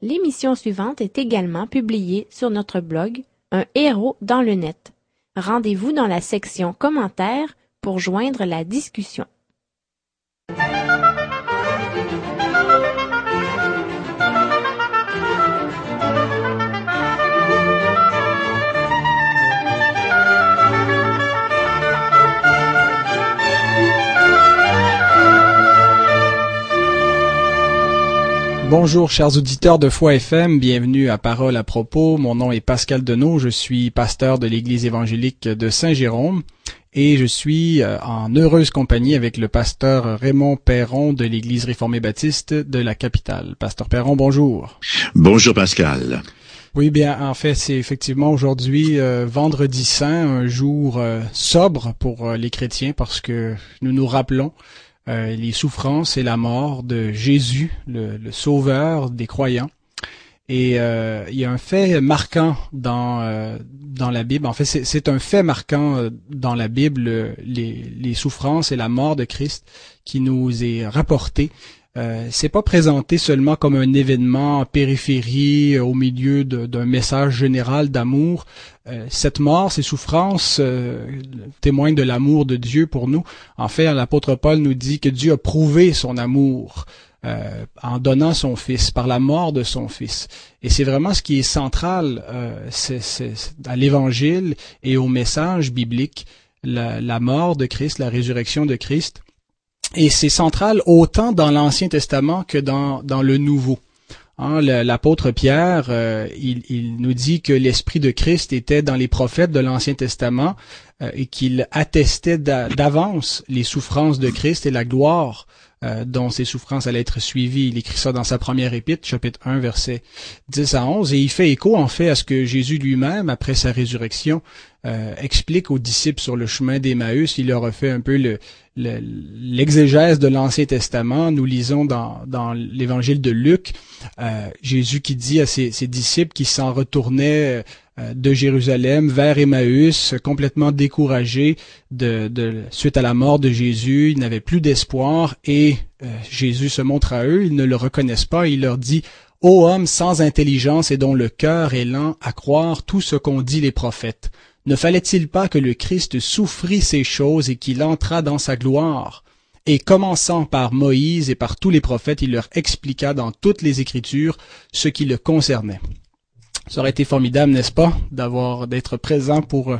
L'émission suivante est également publiée sur notre blog Un héros dans le net. Rendez-vous dans la section commentaires pour joindre la discussion. Bonjour chers auditeurs de Foi FM, bienvenue à Parole à propos. Mon nom est Pascal Denot, je suis pasteur de l'Église évangélique de Saint-Jérôme et je suis euh, en heureuse compagnie avec le pasteur Raymond Perron de l'Église réformée baptiste de la capitale. Pasteur Perron, bonjour. Bonjour Pascal. Oui, bien, en fait, c'est effectivement aujourd'hui euh, vendredi saint, un jour euh, sobre pour les chrétiens parce que nous nous rappelons euh, les souffrances et la mort de Jésus, le, sauveur des croyants. Et euh, il y a un fait marquant dans euh, dans la Bible. En fait, c'est un fait marquant dans la Bible, les, les souffrances et la mort de Christ qui nous est rapporté euh, c'est pas présenté seulement comme un événement en périphérie euh, au milieu d'un message général d'amour. Euh, cette mort, ces souffrances témoignent de l'amour de Dieu pour nous. En fait, l'apôtre Paul nous dit que Dieu a prouvé son amour en donnant son Fils, par la mort de son Fils. Et c'est vraiment ce qui est central à l'Évangile et au message biblique, la mort de Christ, la résurrection de Christ et c'est central autant dans l'Ancien Testament que dans, le Nouveau. Hein, L'apôtre Pierre, euh, il, il, nous dit que l'Esprit de Christ était dans les prophètes de l'Ancien Testament euh, et qu'il attestait d'avance les souffrances de Christ et la gloire euh, dont ces souffrances allaient être suivies. Il écrit ça dans sa première épître, chapitre 1, verset 10 à 11, et il fait écho en fait à ce que Jésus lui-même, après sa résurrection, euh, explique aux disciples sur le chemin d'Emmaüs. Il leur a fait un peu le, l'exégèse de l'Ancien Testament. Nous lisons dans, l'évangile de Luc, euh, Jésus qui dit à ses, disciples qui s'en retournaient de Jérusalem vers Emmaüs, complètement découragés de, suite à la mort de Jésus. Ils n'avaient plus d'espoir et Jésus se montre à eux. Ils ne le reconnaissent pas. Il leur dit Ô homme sans intelligence et dont le cœur est lent à croire tout ce qu'ont dit les prophètes. Ne fallait-il pas que le Christ souffrit ces choses et qu'il entrât dans sa gloire? Et commençant par Moïse et par tous les prophètes, il leur expliqua dans toutes les Écritures ce qui le concernait. Ça aurait été formidable, n'est-ce pas, d'avoir d'être présent pour euh,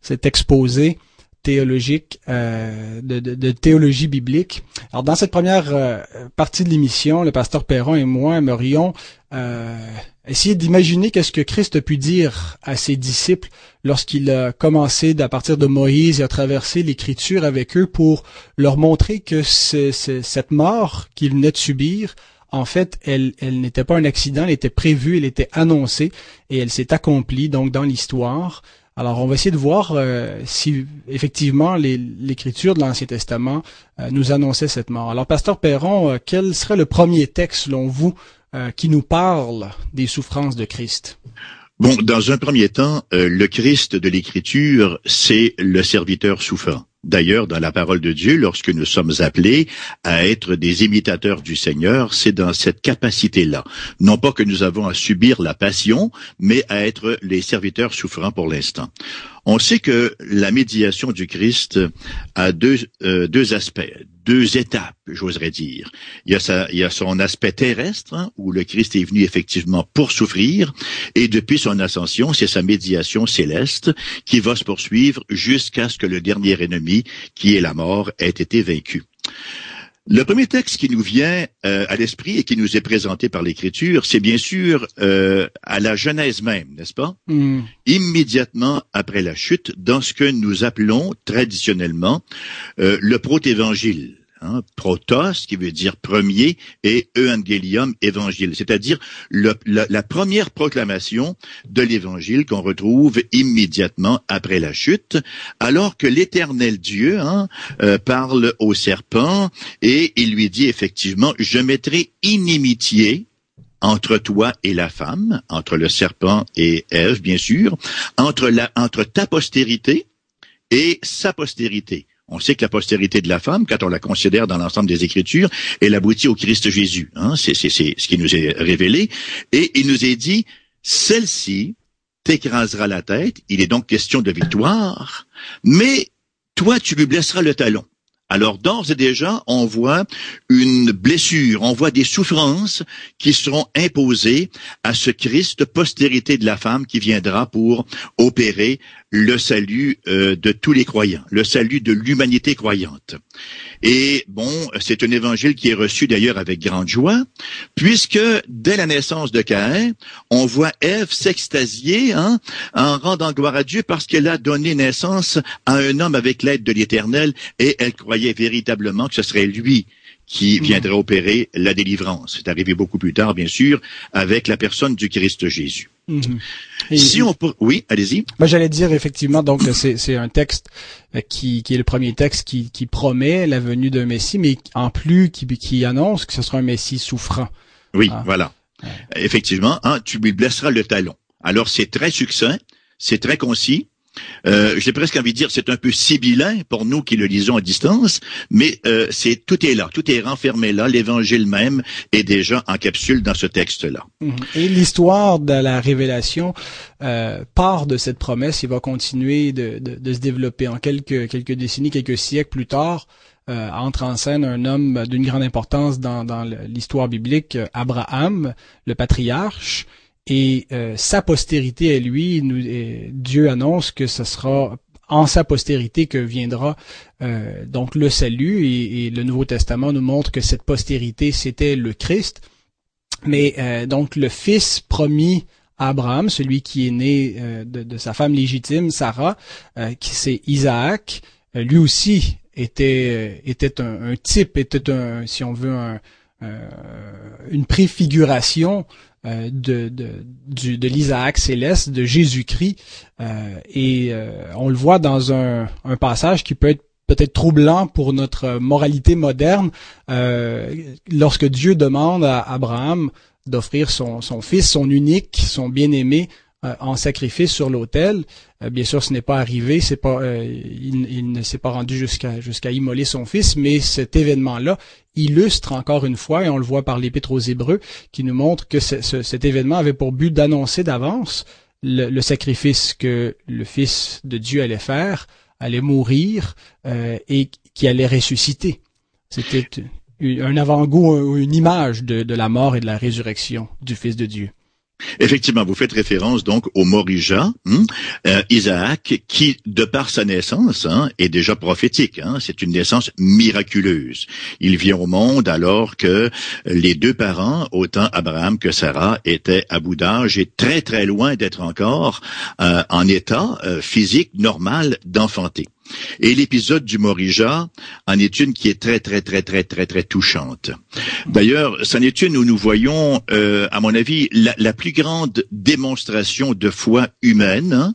cet exposé théologique, euh, de, théologie biblique. Alors dans cette première euh, partie de l'émission, le pasteur Perron et moi aimerions euh, essayer d'imaginer qu'est-ce que Christ a pu dire à ses disciples lorsqu'il a commencé à partir de Moïse et a traversé l'écriture avec eux pour leur montrer que cette mort qu'il venait de subir, en fait, elle, n'était pas un accident, elle était prévue, elle était annoncée et elle s'est accomplie donc dans l'histoire. Alors, on va essayer de voir euh, si effectivement l'écriture de l'Ancien Testament euh, nous annonçait cette mort. Alors, Pasteur Perron, euh, quel serait le premier texte, selon vous, qui nous parle des souffrances de Christ? Bon, dans un premier temps, le Christ de l'Écriture, c'est le serviteur souffrant. D'ailleurs, dans la parole de Dieu, lorsque nous sommes appelés à être des imitateurs du Seigneur, c'est dans cette capacité-là. Non pas que nous avons à subir la passion, mais à être les serviteurs souffrants pour l'instant. On sait que la médiation du Christ a deux, euh, aspects, deux étapes, j'oserais dire. Il y a, sa, il y a son aspect terrestre, hein, où le Christ est venu effectivement pour souffrir, et depuis son ascension, c'est sa médiation céleste qui va se poursuivre jusqu'à ce que le dernier ennemi, qui est la mort, ait été vaincu. Le premier texte qui nous vient euh, à l'esprit et qui nous est présenté par l'Écriture, c'est bien sûr euh, à la Genèse même, n'est-ce pas? Mm. Immédiatement après la chute, dans ce que nous appelons traditionnellement euh, le protévangile. Hein, protos, qui veut dire premier, et evangelium, évangile, c'est-à-dire la, première proclamation de l'évangile qu'on retrouve immédiatement après la chute, alors que l'éternel Dieu hein, euh, parle au serpent et il lui dit effectivement, je mettrai inimitié entre toi et la femme, entre le serpent et Ève, bien sûr, entre ta postérité et sa postérité On sait que la postérité de la femme, quand on la considère dans l'ensemble des Écritures, elle aboutit au Christ Jésus. Hein? C'est ce qui nous est révélé. Et il nous est dit, celle-ci t'écrasera la tête. Il est donc question de victoire. Mais toi, tu lui blesseras le talon. Alors d'ores et déjà, on voit une blessure, on voit des souffrances qui seront imposées à ce Christ postérité de la femme qui viendra pour opérer le salut euh, de tous les croyants, le salut de l'humanité croyante. Et bon, c'est un évangile qui est reçu d'ailleurs avec grande joie, puisque dès la naissance de Caïn, on voit Ève s'extasier hein, en rendant gloire à Dieu parce qu'elle a donné naissance à un homme avec l'aide de l'Éternel et elle croyait véritablement que ce serait lui qui hmm. viendrait opérer la délivrance. C'est arrivé beaucoup plus tard, bien sûr, avec la personne du Christ Jésus. Mhm. si on peut... Oui, allez-y. Ben, J'allais dire effectivement, donc c'est un texte euh, qui, qui est le premier texte qui, qui promet la venue d'un Messie, mais en plus qui, qui annonce que ce sera un Messie souffrant. Oui, ah. voilà. Effectivement, hein, tu lui blesseras le talon. Alors c'est très succinct, c'est très concis, euh, J'ai presque envie de dire, c'est un peu sibyllin pour nous qui le lisons à distance, mais euh, c'est tout est là, tout est renfermé là. L'Évangile même est déjà en capsule dans ce texte-là. Mhm. Et l'histoire de la révélation euh, part de cette promesse et va continuer de, de, de, se développer en quelques quelques décennies, quelques siècles plus tard. Euh, entre en scène un homme d'une grande importance dans, dans l'histoire biblique, Abraham, le patriarche, et euh, sa postérité à lui, nous, euh, Dieu annonce que ce sera en sa postérité que viendra euh, donc le salut et, le Nouveau Testament nous montre que cette postérité c'était le Christ. Mais donc le fils promis à Abraham, celui qui est né de, sa femme légitime Sarah, qui c'est Isaac, lui aussi était était un, un, type, était un si on veut un, une préfiguration euh, de, de, de l'Isaac céleste, de Jésus-Christ. Euh, et euh, on le voit dans un, un passage qui peut être peut-être troublant pour notre moralité moderne, lorsque Dieu demande à Abraham d'offrir son, son fils, son unique, son bien-aimé, en sacrifice sur l'autel. Euh, bien sûr, ce n'est pas arrivé, c'est pas, euh, il, ne s'est pas rendu jusqu'à jusqu'à immoler son fils, mais cet événement-là illustre encore une fois, et on le voit par l'Épître aux Hébreux, qui nous montre que cet événement avait pour but d'annoncer d'avance le, sacrifice que le Fils de Dieu allait faire, allait mourir et qui allait ressusciter. C'était un avant-goût, une image de la mort et de la résurrection du Fils de Dieu. Effectivement, vous faites référence donc au Morija, hein, euh, Isaac, qui, de par sa naissance, hein, est déjà prophétique. Hein, c'est une naissance miraculeuse. Il vient au monde alors que les deux parents, autant Abraham que Sarah, étaient à bout d'âge et très très loin d'être encore euh, en état euh, physique normal d'enfanter. Et l'épisode du Morija en est une qui est très, très, très, très, très, très touchante. D'ailleurs, c'en est une où nous voyons, euh, à mon avis, la, plus grande démonstration de foi humaine hein,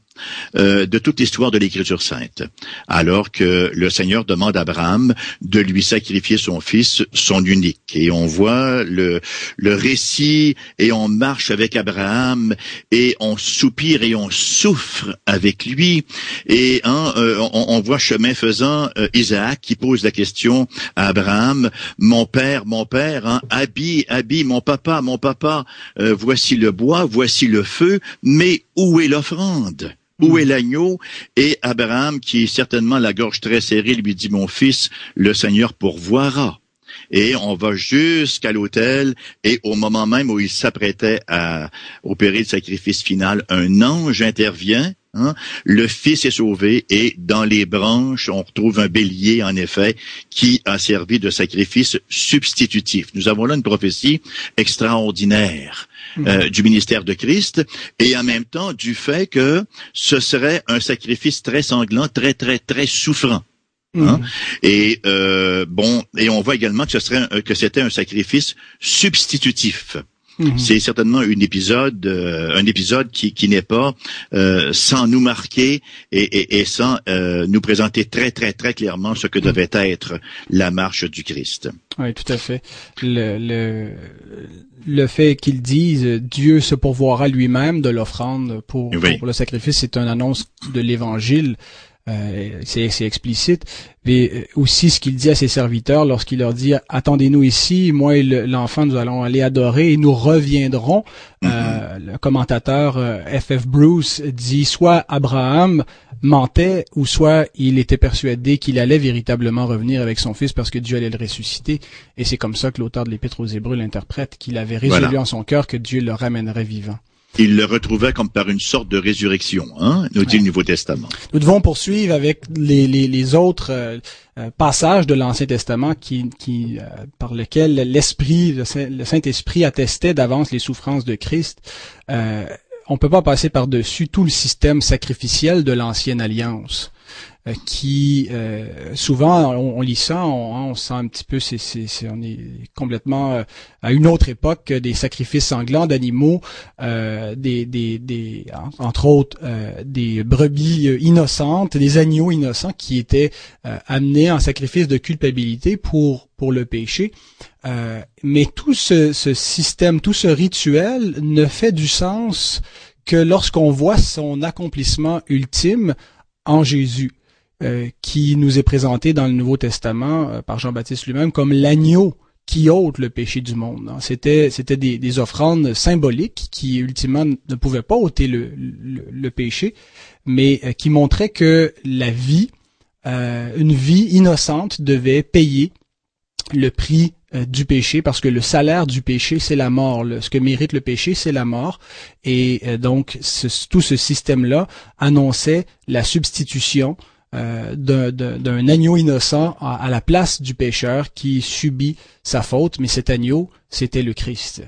euh, de toute l'histoire de l'Écriture sainte. Alors que le Seigneur demande à Abraham de lui sacrifier son fils, son unique. Et on voit le, le récit et on marche avec Abraham et on soupire et on souffre avec lui. Et hein, euh, on, voit chemin faisant euh, Isaac qui pose la question à Abraham, mon père, mon père, hein, habille, habille, mon papa, mon papa, voici le bois, voici le feu, mais où est l'offrande? Où est l'agneau? Et Abraham, qui est certainement la gorge très serrée, lui dit, mon fils, le Seigneur pourvoira. Et on va jusqu'à l'autel, et au moment même où il s'apprêtait à opérer le sacrifice final, un ange intervient, hein. le Fils est sauvé, et dans les branches, on retrouve un bélier, en effet, qui a servi de sacrifice substitutif. Nous avons là une prophétie extraordinaire. Euh, du ministère de Christ et en même temps du fait que ce serait un sacrifice très sanglant, très très très souffrant. Hein? Mm. Et euh, bon, et on voit également que ce serait que c'était un sacrifice substitutif. Mhm. C'est certainement un épisode, euh, un épisode qui, qui n'est pas euh, sans nous marquer et, et, sans euh, nous présenter très très très clairement ce que mhm. devait être la marche du Christ. Oui, tout à fait. Le, le, le fait qu'ils disent Dieu se pourvoira lui-même de l'offrande pour, pour, le sacrifice, c'est une annonce de l'Évangile. C'est explicite, mais aussi ce qu'il dit à ses serviteurs lorsqu'il leur dit attendez-nous ici, moi et l'enfant nous allons aller adorer et nous reviendrons. Mm-hmm. le commentateur F.F. Bruce dit soit Abraham mentait ou soit il était persuadé qu'il allait véritablement revenir avec son fils parce que Dieu allait le ressusciter. Et c'est comme ça que l'auteur de l'Épître aux Hébreux l'interprète, qu'il avait résolu en son cœur que Dieu le ramènerait vivant. Il le retrouvait comme par une sorte de résurrection, hein, nous dit le Nouveau Testament. Nous devons poursuivre avec les, les, les autres euh, euh, passages de l'Ancien Testament qui, qui euh, par lesquels l'Esprit, le Saint-Esprit attestait d'avance les souffrances de Christ. Euh, on peut pas passer par-dessus tout le système sacrificiel de l'ancienne alliance. Euh, qui euh, souvent on, lit ça, on, on sent un petit peu, c'est, on est complètement euh, à une autre époque des sacrifices sanglants d'animaux, des, des, des, entre autres des brebis innocentes, des agneaux innocents qui étaient amenés en sacrifice de culpabilité pour pour le péché. mais tout ce, ce système, tout ce rituel ne fait du sens que lorsqu'on voit son accomplissement ultime en Jésus. Euh, qui nous est présenté dans le Nouveau Testament euh, par Jean-Baptiste lui-même comme l'agneau qui ôte le péché du monde. Hein. C'était c'était des, offrandes symboliques qui ultimement ne pouvaient pas ôter le, le, péché, mais euh, qui montraient que la vie, une vie innocente, devait payer le prix du péché parce que le salaire du péché c'est la mort. Ce que mérite le péché c'est la mort et donc tout ce système là annonçait la substitution euh, d'un agneau innocent à, la place du pécheur qui subit sa faute, mais cet agneau, c'était le Christ.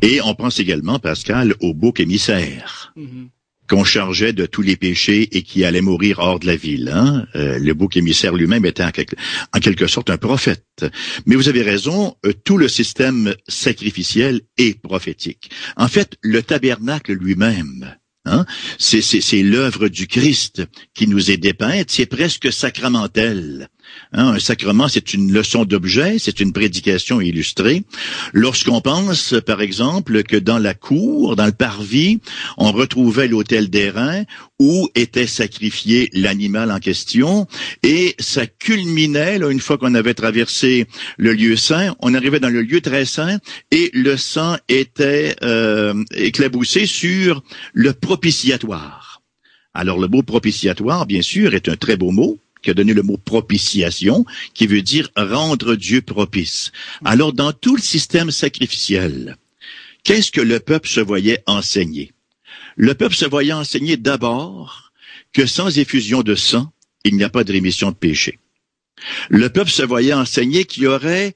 Et on pense également, Pascal, au bouc émissaire. Mm-hmm. qu'on chargeait de tous les péchés et qui allait mourir hors de la ville. Hein? Euh, le bouc émissaire lui-même était en quelque, sorte un prophète. Mais vous avez raison, euh, tout le système sacrificiel est prophétique. En fait, le tabernacle lui-même Hein? C'est l'œuvre du Christ qui nous est dépeinte, c'est presque sacramentel. Hein, un sacrement, c'est une leçon d'objet, c'est une prédication illustrée. Lorsqu'on pense, par exemple, que dans la cour, dans le parvis, on retrouvait l'autel d'airain où était sacrifié l'animal en question, et ça culminait, là, une fois qu'on avait traversé le lieu saint, on arrivait dans le lieu très saint, et le sang était euh, éclaboussé sur le propitiatoire. Alors le mot propitiatoire, bien sûr, est un très beau mot, qui a donné le mot propitiation, qui veut dire rendre Dieu propice. Alors, dans tout le système sacrificiel, qu'est-ce que le peuple se voyait enseigner? Le peuple se voyait enseigner d'abord que sans effusion de sang, il n'y a pas de rémission de péché. Le peuple se voyait enseigner qu'il y aurait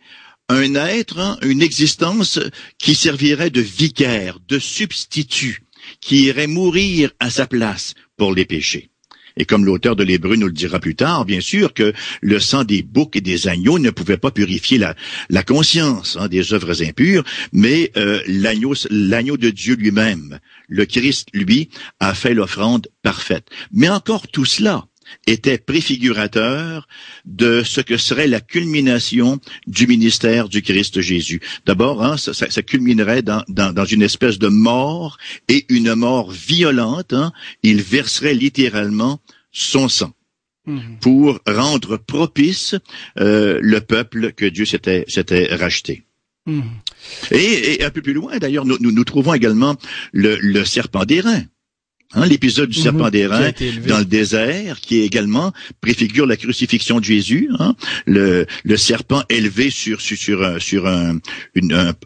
un être, hein, une existence qui servirait de vicaire, de substitut, qui irait mourir à sa place pour les péchés. Et comme l'auteur de l'Hébreu nous le dira plus tard, bien sûr que le sang des boucs et des agneaux ne pouvait pas purifier la, conscience hein, des œuvres impures, mais euh, l'agneau, l'agneau de Dieu lui-même, le Christ, lui, a fait l'offrande parfaite. Mais encore tout cela, était préfigurateur de ce que serait la culmination du ministère du Christ Jésus. D'abord, hein, ça, ça, culminerait dans, dans, dans, une espèce de mort et une mort violente. Hein. Il verserait littéralement son sang mhm. pour rendre propice euh, le peuple que Dieu s'était, s'était racheté. Mhm. Et, et, un peu plus loin, d'ailleurs, nous, nous, nous trouvons également le, le serpent d'airain. Hein, l'épisode du serpent mhm. d'airain dans le désert, qui également préfigure la crucifixion de Jésus. Hein, le, le, serpent élevé sur sur sur un, sur un,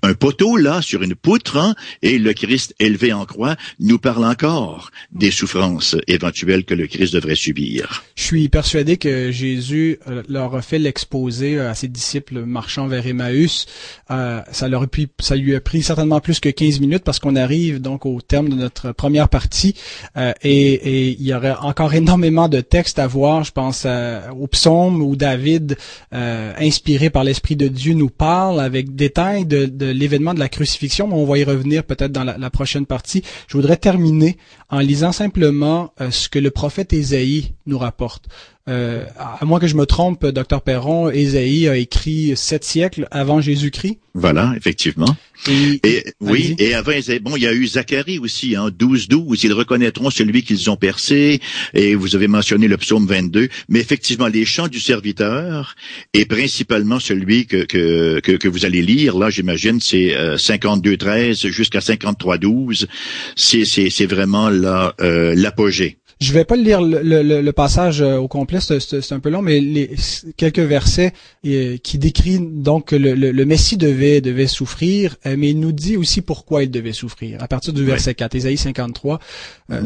un, poteau là, sur une poutre, hein, et le Christ élevé en croix nous parle encore des souffrances éventuelles que le Christ devrait subir. Je suis persuadé que Jésus euh, leur a fait l'exposer à ses disciples marchant vers Emmaüs. Euh, ça leur a ça lui a pris certainement plus que 15 minutes parce qu'on arrive donc au terme de notre première partie. Euh, et, il y aurait encore énormément de textes à voir. Je pense euh, au psaume où David, euh, inspiré par l'Esprit de Dieu, nous parle avec détails de, l'événement de la crucifixion, mais on va y revenir peut-être dans la, prochaine partie. Je voudrais terminer en lisant simplement ce que le prophète Ésaïe nous rapporte. euh, à moins que je me trompe, docteur Perron, Ésaïe a écrit sept siècles avant Jésus-Christ. Voilà, effectivement. Et, oui, et avant bon, il y a eu Zacharie aussi, hein, 12, 12. Ils reconnaîtront celui qu'ils ont percé. Et vous avez mentionné le psaume 22. Mais effectivement, les chants du serviteur et principalement celui que que que, vous allez lire là, j'imagine, c'est 52, 13 jusqu'à 53, 12. C'est c'est c'est vraiment là euh, l'apogée. Je vais pas lire le, le, passage euh, au complet, c'est un peu long, mais les, quelques versets euh, qui décrit donc que le, le, Messie devait devait souffrir, euh, mais il nous dit aussi pourquoi il devait souffrir. À partir du verset 4, Ésaïe 53.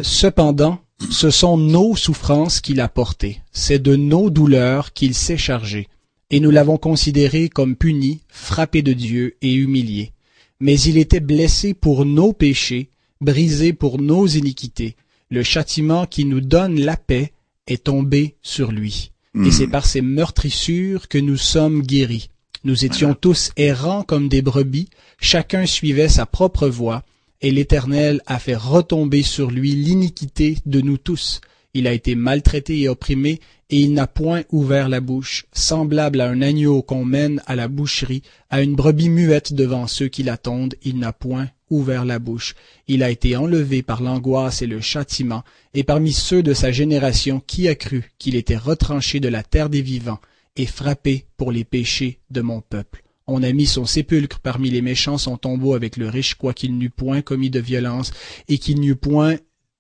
Cependant, ce sont nos souffrances qu'il a portées, c'est de nos douleurs qu'il s'est chargé, et nous l'avons considéré comme puni, frappé de Dieu et humilié. Mais il était blessé pour nos péchés, brisé pour nos iniquités le châtiment qui nous donne la paix est tombé sur lui. Et hmm. c'est par ces meurtrissures que nous sommes guéris. Nous étions tous errants comme des brebis, chacun suivait sa propre voie, et l'Éternel a fait retomber sur lui l'iniquité de nous tous. Il a été maltraité et opprimé, et il n'a point ouvert la bouche, semblable à un agneau qu'on mène à la boucherie, à une brebis muette devant ceux qui l'attendent, il n'a point ouvert la bouche. Il a été enlevé par l'angoisse et le châtiment, et parmi ceux de sa génération qui a cru qu'il était retranché de la terre des vivants, et frappé pour les péchés de mon peuple. On a mis son sépulcre parmi les méchants, son tombeau avec le riche, quoiqu'il n'eût point commis de violence, et qu'il n'eût point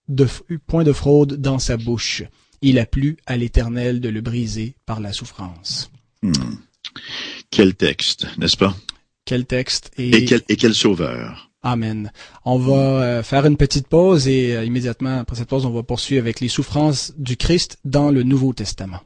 de, point de fraude dans sa bouche. Il a plu à l'Éternel de le briser par la souffrance. Hmm. Quel texte, n'est-ce pas? Quel texte et, quel, et quel sauveur? Amen. On va euh, faire une petite pause et euh, immédiatement après cette pause, on va poursuivre avec les souffrances du Christ dans le Nouveau Testament.